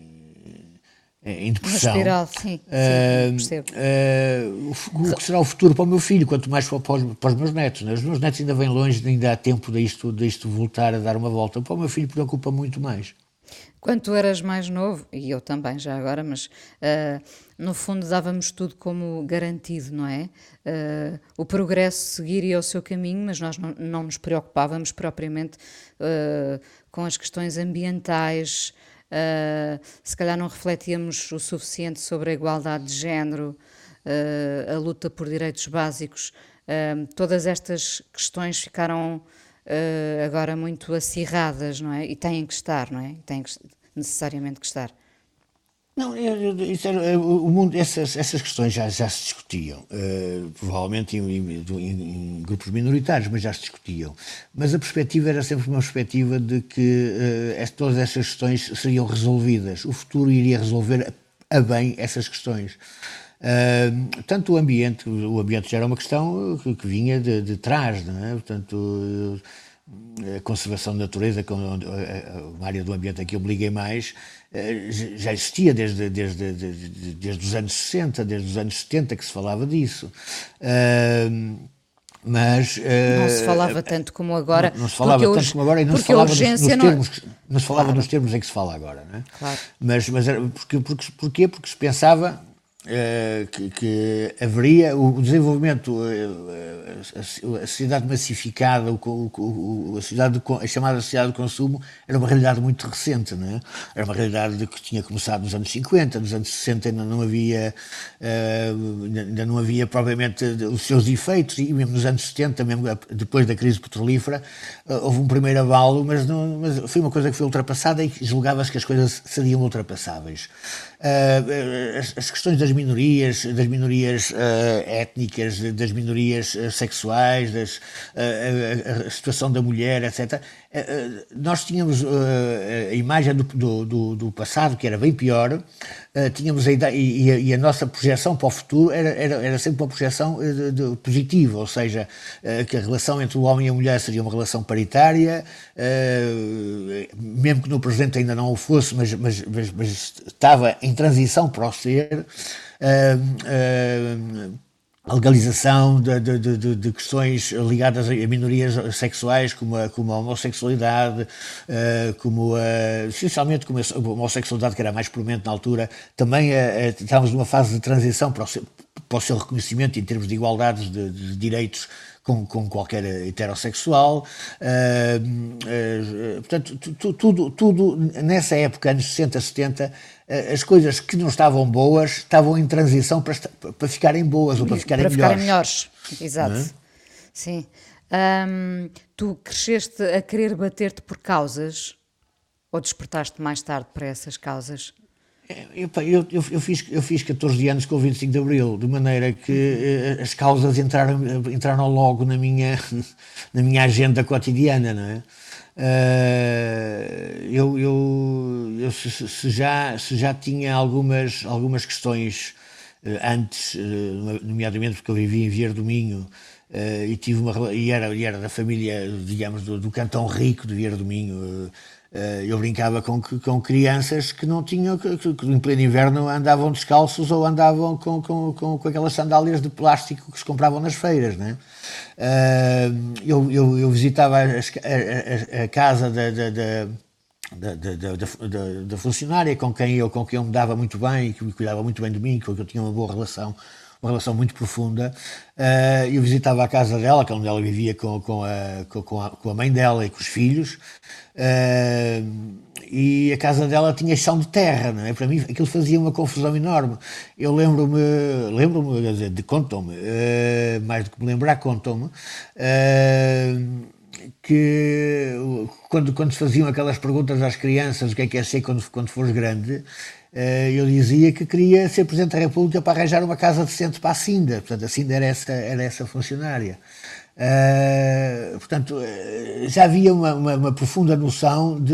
Speaker 2: em depressão.
Speaker 1: Espiral, sim, uh, percebo.
Speaker 2: Uh, o, o, que será o futuro para o meu filho, quanto mais para, para, os, para os meus netos. Né? Os meus netos ainda vêm longe, ainda há tempo disto, disto voltar a dar uma volta. Para o meu filho preocupa muito mais.
Speaker 1: Quando tu eras mais novo, e eu também já agora, mas uh, no fundo dávamos tudo como garantido, não é? Uh, o progresso seguiria o seu caminho, mas nós não, não nos preocupávamos propriamente uh, com as questões ambientais, uh, se calhar não refletíamos o suficiente sobre a igualdade de género, uh, a luta por direitos básicos. Uh, todas estas questões ficaram agora muito acirradas, não é? E têm que estar, não é? Têm que, necessariamente que estar.
Speaker 2: Não, isso era, o mundo, essas, essas questões já, já se discutiam, uh, provavelmente em, em, em, grupos minoritários, mas já se discutiam. Mas a perspectiva era sempre uma perspectiva de que uh, todas essas questões seriam resolvidas. O futuro iria resolver a, a bem essas questões. Uh, tanto o ambiente, o ambiente já era uma questão que, que vinha de, de trás, não é? Portanto, a conservação da natureza, uma área do ambiente a que eu me liguei mais, eh, já existia desde, desde, desde, desde os anos 60, desde os anos 70 que se falava disso. mas
Speaker 1: não se falava tanto como agora.
Speaker 2: Não, não se falava tanto
Speaker 1: hoje,
Speaker 2: como agora e não se falava nos, nos não... termos, não se falava claro. nos termos em que se fala agora, não é?
Speaker 1: Claro.
Speaker 2: Mas, mas era, porque, porque, porquê? Porque se pensava eh, que, que, haveria o desenvolvimento, eh, a, a sociedade massificada, o, a, sociedade de, a chamada sociedade de consumo, era uma realidade muito recente, não é? Era uma realidade que tinha começado nos anos 50, nos anos 60 ainda não havia, ainda não havia provavelmente os seus efeitos, e mesmo nos anos 70, mesmo depois da crise petrolífera, houve um primeiro avalo, mas, não, mas foi uma coisa que foi ultrapassada e julgava-se que as coisas seriam ultrapassáveis. Uh, as, questões das minorias, das minorias uh, étnicas, das minorias uh, sexuais, das, a, a, situação da mulher, etc. nós tínhamos a imagem do, do, do, passado, que era bem pior, tínhamos a ideia, e, a, e, a, nossa projeção para o futuro era, era, era sempre uma projeção de, de, positiva, ou seja, que a relação entre o homem e a mulher seria uma relação paritária, mesmo que no presente ainda não o fosse, mas, mas, mas, mas estava em transição para o ser, a legalização de, de, de, de, questões ligadas a minorias sexuais, como a, como a homossexualidade, como a, essencialmente como a homossexualidade, que era mais prominente na altura, também estávamos numa fase de transição para o seu, para o seu reconhecimento em termos de igualdades de, direitos com, com qualquer heterossexual. Uh, uh, portanto, tudo, tudo nessa época, anos 60, 70, uh, as coisas que não estavam boas estavam em transição para, para ficarem boas ou para ficarem
Speaker 1: para
Speaker 2: melhores.
Speaker 1: Ficarem melhores, exato. É? Sim. Tu cresceste a querer bater-te por causas ou despertaste mais tarde para essas causas?
Speaker 2: Eu, eu, eu, fiz, eu fiz 14 anos com o 25 de Abril, de maneira que uh, as causas entraram, entraram logo na minha, na minha agenda cotidiana, não é? Uh, eu, eu, eu se, já, se já tinha algumas, algumas questões uh, antes, nomeadamente porque eu vivia em Vieira do Minho, e, tive uma, e, era, e era da família, digamos, do, do cantão rico de Vieira do Minho, eh, eu brincava com, com crianças que não tinham, que, que em pleno inverno andavam descalços ou andavam com, com, com, com aquelas sandálias de plástico que se compravam nas feiras. Né? Eu, eu, eu visitava a, a, a casa da, da, da da, da, da, da, funcionária com quem eu com quem eu me dava muito bem, que me cuidava muito bem de mim, que eu tinha uma boa relação, uma relação muito profunda. Uh, eu visitava a casa dela, que é onde ela vivia com, com, a, com, a, com a mãe dela e com os filhos. Uh, e a casa dela tinha chão de terra, não é? Para mim aquilo fazia uma confusão enorme. Eu lembro-me, lembro-me, quer dizer, contam-me, uh, mais do que me lembrar, contam-me, que quando, quando se faziam aquelas perguntas às crianças, o que é que é ser quando, quando fores grande, eu dizia que queria ser Presidente da República para arranjar uma casa decente para a Cinda. Portanto, a Cinda era essa, era essa funcionária. Uh, portanto, eh, já havia uma, uma, uma, profunda noção de,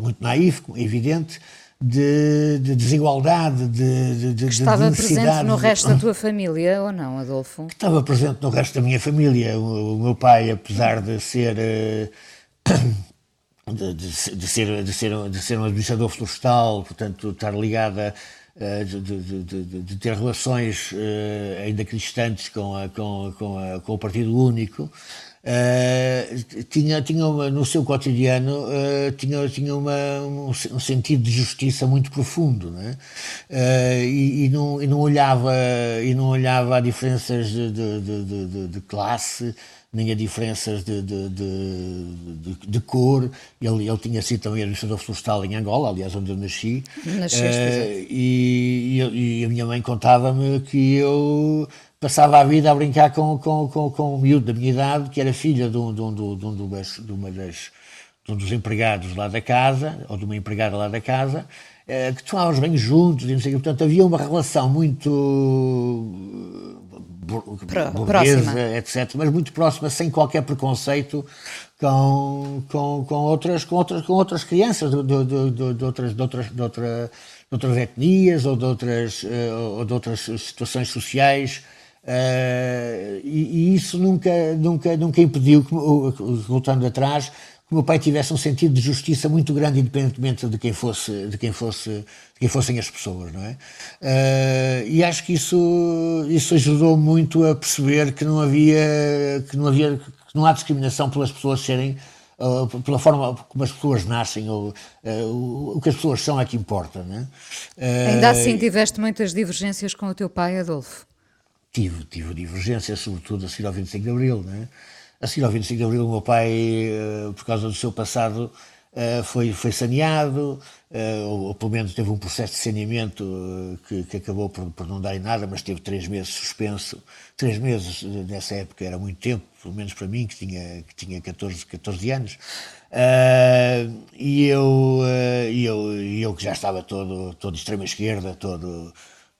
Speaker 2: muito naif, evidente, de, de desigualdade, de, de,
Speaker 1: que estava presente no resto da tua família ou não, Adolfo?
Speaker 2: Que estava presente no resto da minha família. O, o meu pai, apesar de ser uh, de, de, ser de ser de ser um administrador florestal, portanto estar ligada eh, de, de, de, de, ter relações uh, ainda cristantes com, a, com, com, a, com, o Partido Único, uh, tinha, tinha uma, no seu cotidiano uh, tinha, tinha uma, um, sentido de justiça muito profundo né? E, e, não, e, não olhava, e não olhava a diferenças de, de, de classe, nem a diferenças de, de, de, de, cor. Ele, ele tinha sido também administrador florestal em Angola, aliás, onde eu nasci.
Speaker 1: Nasceste, uh,
Speaker 2: e, e, e, a minha mãe contava-me que eu passava a vida a brincar com, com, com, com um miúdo da minha idade, que era filha de um, de um, de um, de uma das, de um dos empregados lá da casa, ou de uma empregada lá da casa, que tomávamos bem juntos, e não sei, portanto havia uma relação muito burguesa, etc., mas muito próxima, sem qualquer preconceito com, com, com, outras, com, outras, com outras crianças de, de, de, de outras, de, outras, de, outra, de outras etnias ou de outras, ou de outras situações sociais. Uh, e, e, isso nunca, nunca, nunca impediu, que, voltando atrás, que o meu pai tivesse um sentido de justiça muito grande, independentemente de quem fosse, de quem fosse, de quem fossem as pessoas, não é? Uh, e acho que isso, isso ajudou muito a perceber que não havia, que não havia, que não há discriminação pelas pessoas serem Uh, pela forma como as pessoas nascem ou uh, o que as pessoas são é que importa, não é?
Speaker 1: Uh, Ainda assim tiveste muitas divergências com o teu pai, Adolfo?
Speaker 2: tive, tive divergências, sobretudo a seguir ao 25 de Abril. Né? A seguir ao 25 de Abril, o meu pai, eh, por causa do seu passado, eh, foi, foi saneado, eh, ou, ou, pelo menos teve um processo de saneamento que, que acabou por, por, não dar em nada, mas teve três meses suspenso. Três meses nessa época era muito tempo, pelo menos para mim, que tinha, que tinha 14, 14 anos. e eu, eu, eu que já estava todo, todo extrema-esquerda, todo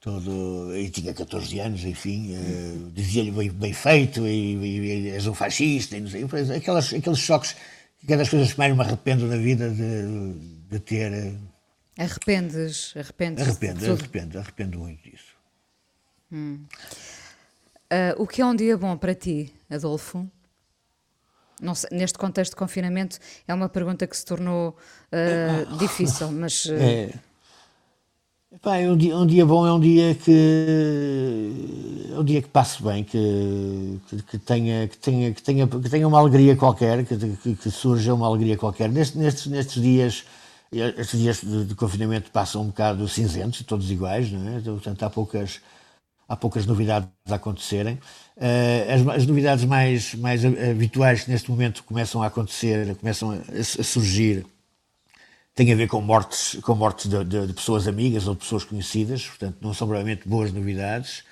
Speaker 2: todo, e tinha 14 anos, enfim, uh, dizia-lhe bem, bem, feito, e, e, e, és um fascista, e não sei, aquelas, aqueles choques, que é das coisas que mais me arrependo na vida de, de ter. Eh,
Speaker 1: arrependes, arrependes
Speaker 2: arrependo, arrependo, arrependo muito disso.
Speaker 1: Hum. Uh, o que é um dia bom para ti, Adolfo? Sei, neste contexto de confinamento é uma pergunta que se tornou uh, difícil, mas. Uh... É
Speaker 2: Epá, é um, dia, um dia bom é um dia que é um dia que passe bem, que, que, tenha, que, tenha, que, tenha, que tenha uma alegria qualquer, que, que, que surja uma alegria qualquer. Nestes, nestes, dias, estes dias de, de, confinamento passam um bocado cinzentos, todos iguais, não é? Portanto, há poucas, há poucas novidades a acontecerem. Uh, as, as, novidades mais, mais habituais que neste momento começam a acontecer, começam a, a surgir tem a ver com mortes, com mortes de, de, de, pessoas amigas ou de pessoas conhecidas, portanto não são provavelmente boas novidades.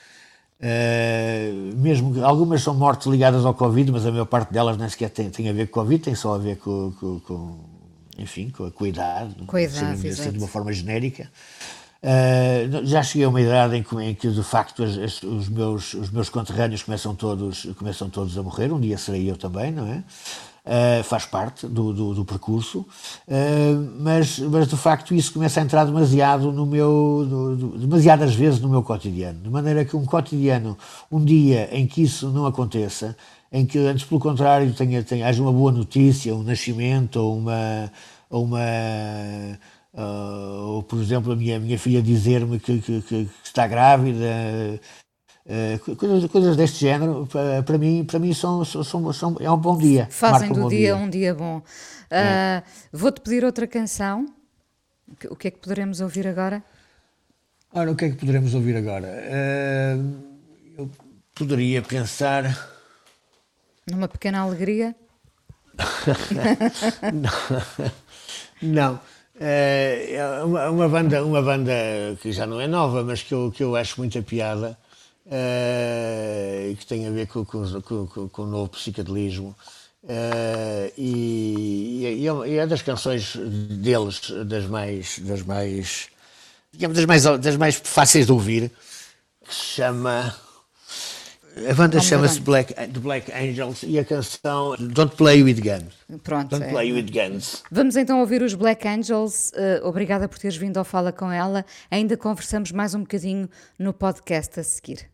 Speaker 2: Uh, mesmo algumas são mortes ligadas ao Covid, mas a maior parte delas nem sequer tem, tem a ver com Covid, tem só a ver com, com, com enfim, com a, idade,
Speaker 1: com a idade
Speaker 2: assim, de uma forma genérica. Uh, já cheguei a uma idade em que, em que de facto as, as, os, meus, os meus conterrâneos começam todos, começam todos a morrer, um dia serei eu também, não é? Uh, faz parte do, do, do percurso, uh, mas, mas de facto isso começa a entrar demasiado no meu, no, demasiadas vezes no meu cotidiano, de maneira que um cotidiano, um dia em que isso não aconteça, em que antes pelo contrário tenha, tenha, haja uma boa notícia, um nascimento ou uma, ou uma uh, ou por exemplo a minha, minha filha dizer-me que, que, que, está grávida, Uh, coisas, coisas deste género, para, para mim, para mim são, são, são, é um bom dia.
Speaker 1: Fazem do um dia, dia, um dia bom. Uh, é. Vou-te pedir outra canção. O que é que poderemos ouvir agora?
Speaker 2: Ora, o que é que poderemos ouvir agora? Uh, eu poderia pensar.
Speaker 1: Numa pequena alegria?
Speaker 2: não. não. É uma, uma, banda, uma banda que já não é nova, mas que eu, que eu acho muita piada uh, que tem a ver com, com, com, com o novo psicadelismo. Uh, e, e, é, e, é das canções deles das mais das mais digamos das mais das mais fáceis de ouvir que se chama a banda chama-se Black, The Black Angels e a canção Don't Play With Guns.
Speaker 1: Pronto.
Speaker 2: Don't é. Play With Guns.
Speaker 1: Vamos então ouvir os Black Angels. Uh, obrigada por teres vindo ao Fala com ela. Ainda conversamos mais um bocadinho no podcast a seguir.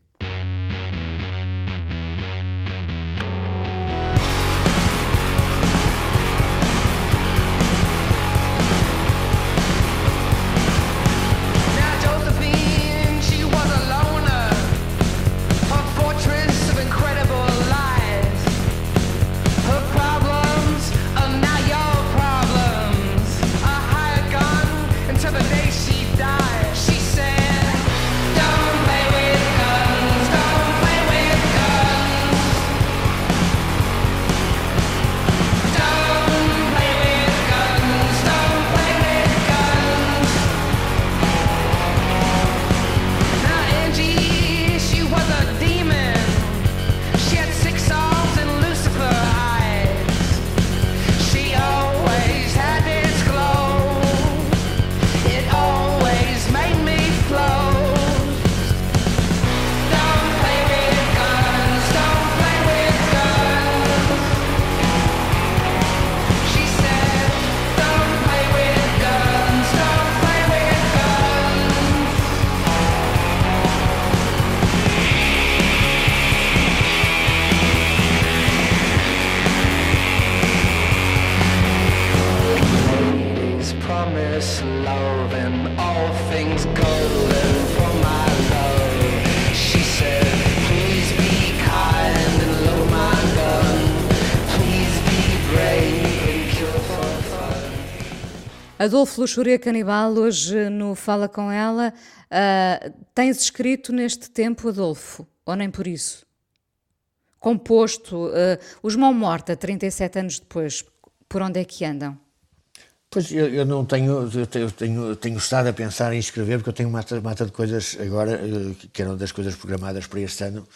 Speaker 1: Adolfo Luxúria Canibal, hoje no Fala Com Ela, uh, tens escrito neste tempo, Adolfo, ou nem por isso? Composto, uh, os Mão Morta, 37 anos depois, por onde é que andam?
Speaker 2: Pois eu, eu não tenho eu tenho, tenho, tenho, estado a pensar em escrever, porque eu tenho uma mata de coisas agora, uh, que eram das coisas programadas para este ano,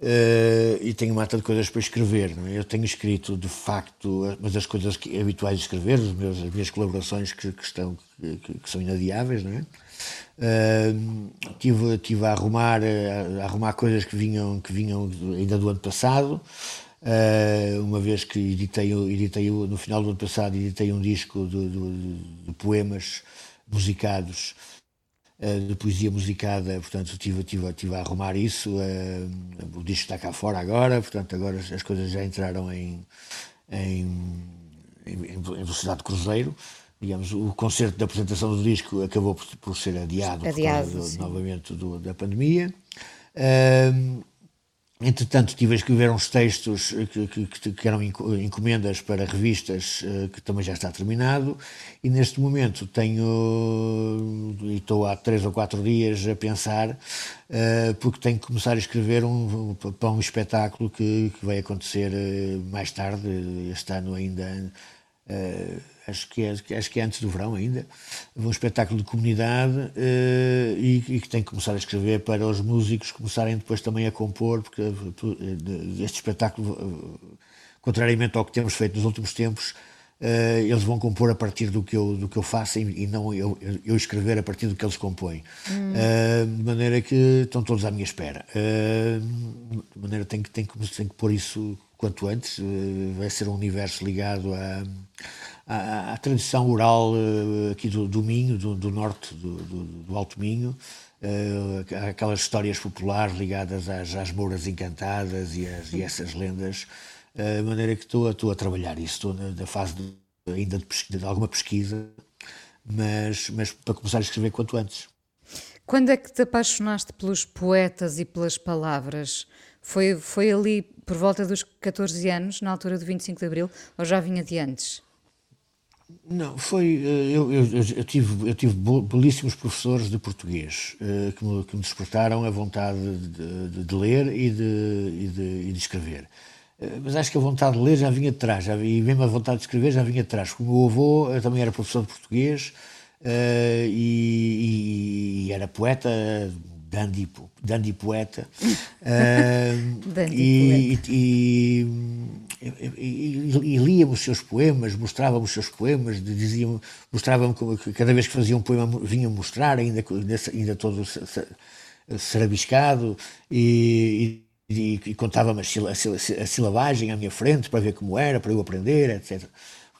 Speaker 2: Uh, e tenho uma mata de coisas para escrever. É? Eu tenho escrito, de facto, mas as coisas que, habituais de escrever, as minhas colaborações que, que estão, que, que, são inadiáveis, não é? Uh, tive, tive a arrumar, a, a, arrumar coisas que vinham, que vinham ainda do ano passado. Uh, uma vez que editei, editei no final do ano passado editei um disco de, de, de poemas musicados eh, de poesia musicada, portanto tive, tive, tive a arrumar isso, uh, o disco está cá fora agora, portanto agora as coisas já entraram em, em, em, velocidade de cruzeiro, digamos, o concerto de apresentação do disco acabou por, por ser adiado, adiado do, novamente do, da pandemia. Uh, Entretanto, tive a escrever uns textos que, que, que, eram encomendas para revistas, eh, que também já está terminado, e neste momento tenho, e estou há três ou quatro dias a pensar, eh, porque tenho que começar a escrever um, para um espetáculo que, que vai acontecer eh, mais tarde, este ano ainda acho que, é, acho que é antes do verão ainda, um espetáculo de comunidade uh, e, e, que tem que começar a escrever para os músicos começarem depois também a compor, porque uh, este espetáculo, uh, contrariamente ao que temos feito nos últimos tempos, eles vão compor a partir do que eu, do que eu faço e, e não eu, eu, escrever a partir do que eles compõem. Hum. de maneira que estão todos à minha espera. de maneira que tenho que, tenho, que, tenho que pôr isso quanto antes. vai ser um universo ligado a à, à tradição oral uh, aqui do, do Minho, do, do norte do, do, do, Alto Minho, uh, aquelas histórias populares ligadas às, às Mouras Encantadas e, as, e essas lendas, uh, de maneira que estou, estou a trabalhar isso, estou na, na fase de, ainda de, pesquisa, de alguma pesquisa, mas, mas para começar a escrever quanto antes.
Speaker 1: Quando é que te apaixonaste pelos poetas e pelas palavras? Foi, foi ali por volta dos 14 anos, na altura do 25 de Abril, ou já vinha de antes?
Speaker 2: Não, foi. Eh, eu, eu, eu, tive, eu tive belíssimos professores de português uh, que, me, que me despertaram a vontade de, de, de ler e de, e de, e de escrever. Uh, mas acho que a vontade de ler já vinha de trás, já, e mesmo a vontade de escrever já vinha de trás. O meu avô também era professor de português uh, e, e, era poeta, dandy, dandy poeta. dandy e, poeta. E, e, e, líamos os seus poemas, mostrávamos os seus poemas, diziam, mostravam que cada vez que fazia um poema vinham mostrar, ainda, ainda todo serabiscado, e, e, e contava-me a, silabagem à minha frente para ver como era, para eu aprender, etc.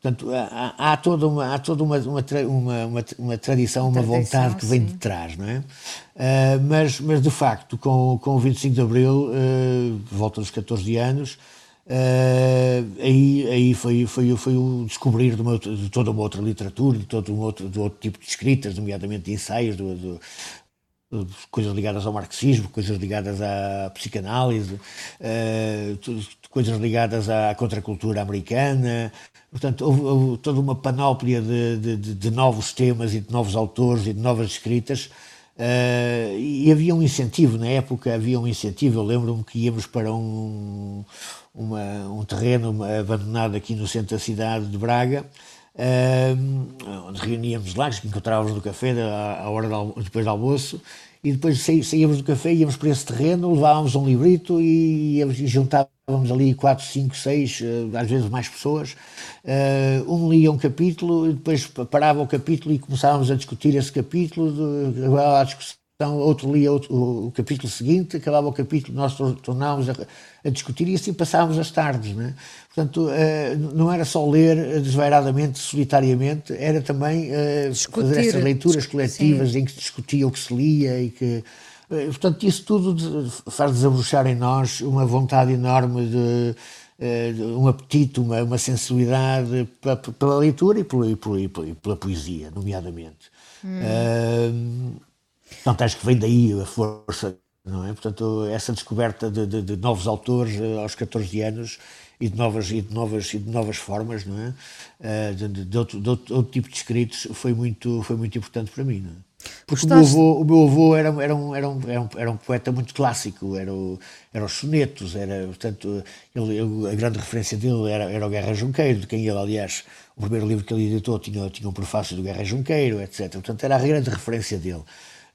Speaker 2: Portanto, há, há toda, uma, há toda uma, uma, uma, uma tradição, uma vontade que vem de trás, não é? Uh, mas, mas, de facto, com, com o 25 de Abril, uh, volta dos 14 anos, Uh, aí aí foi, foi, foi o descobrir de, uma, de, toda uma outra literatura, de todo um outro, de outro tipo de escritas, nomeadamente de ensaios, de, de, coisas ligadas ao marxismo, coisas ligadas à psicanálise, uh, coisas ligadas à contracultura americana. Portanto, houve, houve toda uma panóplia de, de, novos temas e de novos autores e de novas escritas Uh, e havia um incentivo, na época havia um incentivo, eu lembro-me que íamos para um, uma, um terreno abandonado aqui no centro da cidade de Braga, uh, onde reuníamos lá, encontrávamos no café à, à hora de, depois do almoço, e depois saíamos do café, íamos para esse terreno, levávamos um librito e, e juntávamos ali quatro, cinco, seis, eh, às vezes mais pessoas. Uh, um lia um capítulo e depois parava o capítulo e começávamos a discutir esse capítulo, a discussão então, outro lia outro, o, capítulo seguinte, acabava o capítulo, nós tornávamos a, a, discutir e assim passávamos as tardes. Né? Portanto, uh, não era só ler desvairadamente, solitariamente, era também uh, fazer essas leituras coletivas Sim. em que se discutia o que se lia e que. Uh, portanto, isso tudo faz desabrochar em nós uma vontade enorme de. um apetite, uma, uma sensibilidade pela, pela leitura e pela, e, pela, e pela, poesia, nomeadamente. Hum. Portanto, acho que vem daí a força não é? Portanto, essa descoberta de, de, de novos autores uh, aos 14 anos e de novas e de novas e de novas formas, não é? Uh, de, de, outro, de, outro, outro, tipo de escritos foi muito foi muito importante para mim, não é? Porque o meu avô, o meu avô era, era, um, era, um, era, um, era um poeta muito clássico, era, o, era os sonetos, era, portanto, ele, ele, a grande referência dele era, era o Guerra Junqueiro, de quem ele, aliás, o primeiro livro que ele editou tinha, tinha um prefácio do Guerra Junqueiro, etc. Portanto, era a grande referência dele.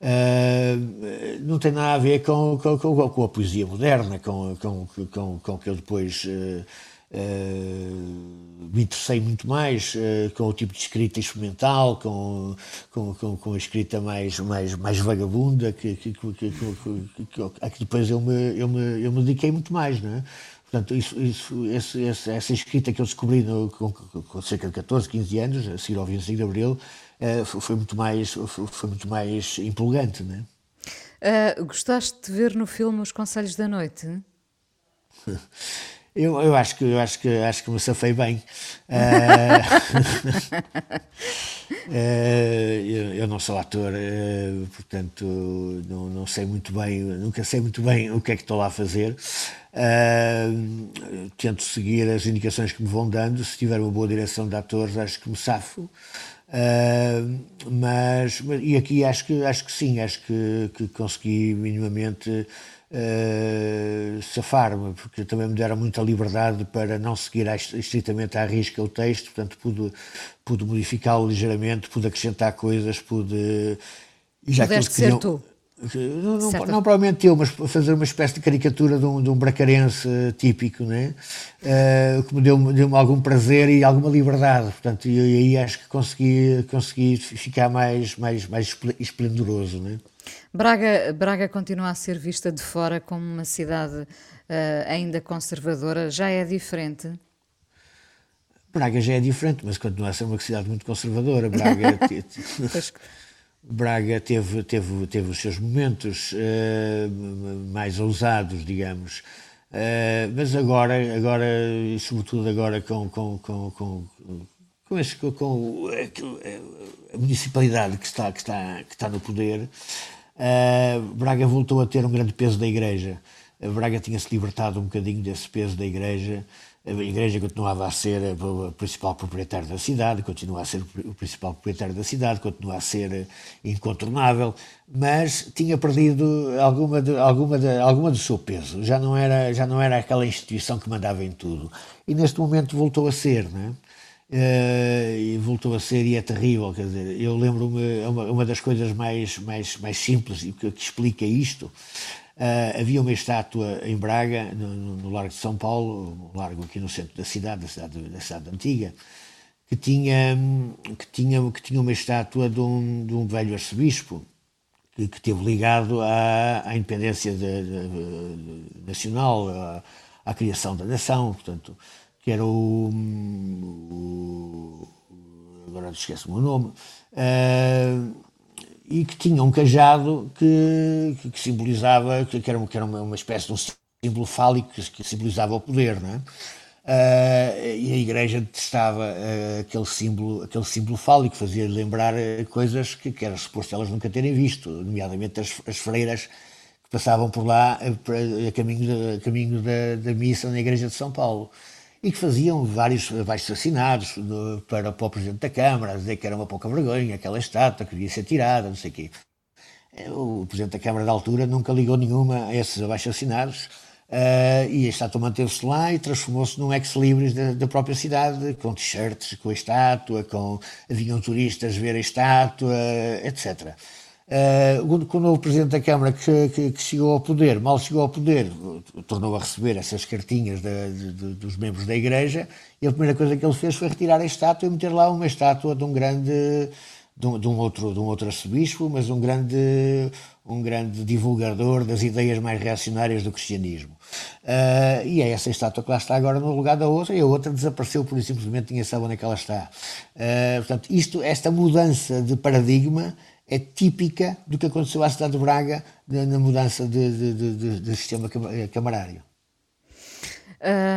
Speaker 2: Uh, não tem nada a ver com, com, com, com a poesia moderna, com, com, com, com que eu depois uh, uh, me interessei muito mais com o tipo de escrita experimental, com, com, com, com a escrita mais, mais, mais vagabunda, que, que, que, que, que, a que depois eu me, eu, me, eu me dediquei muito mais. Não é? Portanto, isso, isso, esse, essa escrita que eu descobri no, com, com, cerca de 14, 15 anos, a seguir ao 25 de Abril, foi, muito mais, foi, foi, muito mais empolgante. Né?
Speaker 1: Uh, gostaste de ver no filme Os Conselhos da Noite?
Speaker 2: Eu, eu, acho que eu acho que acho que me safei bem. Uh, uh, eu, eu, não sou ator, uh, portanto não, não, sei muito bem, nunca sei muito bem o que é que estou lá a fazer. tento seguir as indicações que me vão dando. Se tiver uma boa direção de atores, acho que me safo. Mas, mas e aqui acho que acho que sim, acho que, que consegui minimamente uh, safar-me, porque também me deram muita liberdade para não seguir estritamente à risca o texto, portanto pude, pude modificá-lo ligeiramente, pude acrescentar coisas, pude...
Speaker 1: Já Pudeste ser tu.
Speaker 2: Não, não, não, provavelmente eu, mas fazer uma espécie de caricatura de um, de um bracarense típico, né? Uh, que me deu, deu algum prazer e alguma liberdade. Portanto, e aí acho que consegui, consegui ficar mais, mais, mais esplendoroso. Né?
Speaker 1: Braga, Braga continua a ser vista de fora como uma cidade uh, ainda conservadora, já é diferente?
Speaker 2: Braga já é diferente, mas continua a ser uma cidade muito conservadora. Braga, Braga teve, teve, teve os seus momentos uh, mais ousados, digamos. Uh, mas agora, agora, e sobretudo agora com, com, com, com, com, esse, com a municipalidade que está, que está, que está no poder, Uh, Braga voltou a ter um grande peso da Igreja. Uh, Braga tinha-se libertado um bocadinho desse peso da Igreja. A Igreja continuava a ser o principal proprietário da cidade, continua a ser o principal proprietário da cidade, continua a ser incontornável, mas tinha perdido alguma, de, alguma, de, alguma do seu peso. Já não, era, já não era aquela instituição que mandava em tudo. E neste momento voltou a ser, é? Uh, e voltou a ser e é terrível, quer dizer, eu lembro-me, é uma, uma das coisas mais, mais, mais simples que, que explica isto, uh, havia uma estátua em Braga, no, no, Largo de São Paulo, um largo aqui no centro da cidade, da cidade, da cidade antiga, que tinha, que, tinha, que tinha uma estátua de um, de um velho arcebispo, que, que esteve ligado à, à independência de, de, nacional, à, à criação da nação, portanto que era o. o agora esqueço-me o nome. Uh, e que tinha um cajado que, que, que simbolizava, que, era, que era uma, uma espécie de um símbolo fálico que, que simbolizava o poder, não é? Uh, e a igreja detestava uh, aquele, símbolo, aquele símbolo fálico, fazia lembrar uh, coisas que, que era suposto elas nunca terem visto, nomeadamente as, as freiras que passavam por lá a, a caminho, a caminho da, da missa na igreja de São Paulo e que faziam vários abaixo assinados para, para o Presidente da Câmara, a dizer que era uma pouca vergonha, aquela estátua que devia ser tirada, não sei o quê. O Presidente da Câmara da altura nunca ligou nenhuma a esses abaixo assinados uh, e a estátua manteve-se lá e transformou-se num ex-libris da, da, própria cidade, com t-shirts com a estátua, com, vinham turistas ver a estátua, etc. Uh, com o novo Presidente da Câmara que, que, que, chegou ao poder, mal chegou ao poder, tornou a receber essas cartinhas de, de, dos membros da Igreja e a primeira coisa que ele fez foi retirar a estátua e meter lá uma estátua de um grande, de um, de um outro, de um outro arcebispo, mas um grande, um grande divulgador das ideias mais reacionárias do cristianismo. Uh, e é essa estátua que lá está agora no lugar da outra, e a outra desapareceu, por simplesmente ninguém sabe onde é que ela está. Uh, portanto, isto, esta mudança de paradigma é típica do que aconteceu à cidade de Braga na mudança de, de, de, de sistema camarário.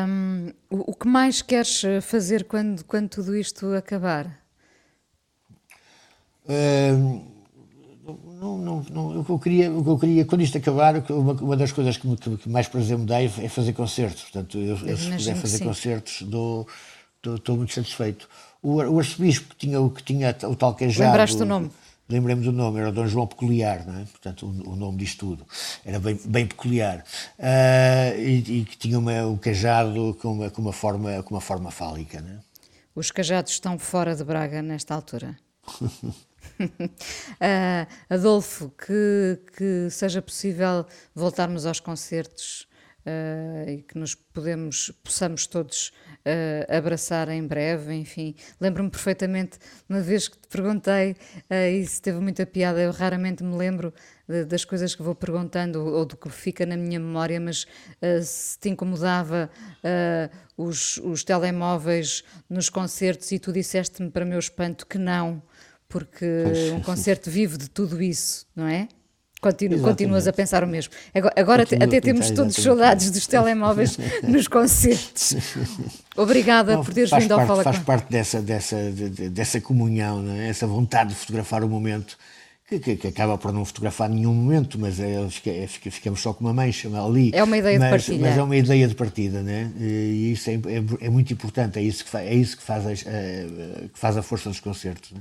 Speaker 1: Um, o que mais queres fazer quando, quando tudo isto acabar?
Speaker 2: Não, não, não, o, que eu queria, o que eu queria, quando isto acabar, uma, uma das coisas que, me, que mais prazer me dá é fazer concertos. Portanto, eu, eu se puder fazer concertos, estou muito satisfeito. O, o arcebispo que tinha, que tinha o tal queijado...
Speaker 1: Lembraste o nome?
Speaker 2: Lembrei-me do nome, era o Dom João Peculiar, não é? Portanto, o, o nome disto tudo. Era bem, bem peculiar. Uh, e, e, que tinha uma, o cajado com uma, com, uma forma, com uma forma fálica, não é?
Speaker 1: Os cajados estão fora de Braga nesta altura? uh, Adolfo, que, que seja possível voltarmos aos concertos uh, e que nos podemos, possamos todos uh, abraçar em breve, enfim. Lembro-me perfeitamente, uma vez que te perguntei, uh, isso teve muita piada, eu raramente me lembro de, das coisas que vou perguntando ou, ou, do que fica na minha memória, mas uh, se te incomodava os, os telemóveis nos concertos e tu disseste-me para meu espanto que não, porque um concerto vive de tudo isso, não é? Continu, continuas a pensar o mesmo. Agora, agora até temos todos saudades dos telemóveis nos concertos. Obrigada não, por teres vindo
Speaker 2: parte,
Speaker 1: ao Fala
Speaker 2: Faz parte dessa, dessa, dessa comunhão, é? essa vontade de fotografar o momento. Que, que, que, acaba por não fotografar nenhum momento, mas é, é, ficamos só com uma mancha ali.
Speaker 1: É uma ideia
Speaker 2: mas,
Speaker 1: de partida.
Speaker 2: Mas é uma ideia de partida, né? e isso é, é, é muito importante, é isso que faz, é isso que faz, a, que faz a força dos concertos. Né?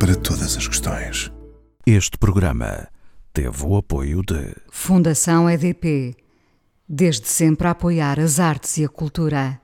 Speaker 4: para todas as questões.
Speaker 5: Este programa teve o apoio de
Speaker 1: Fundação EDP. Desde sempre a apoiar as artes e a cultura.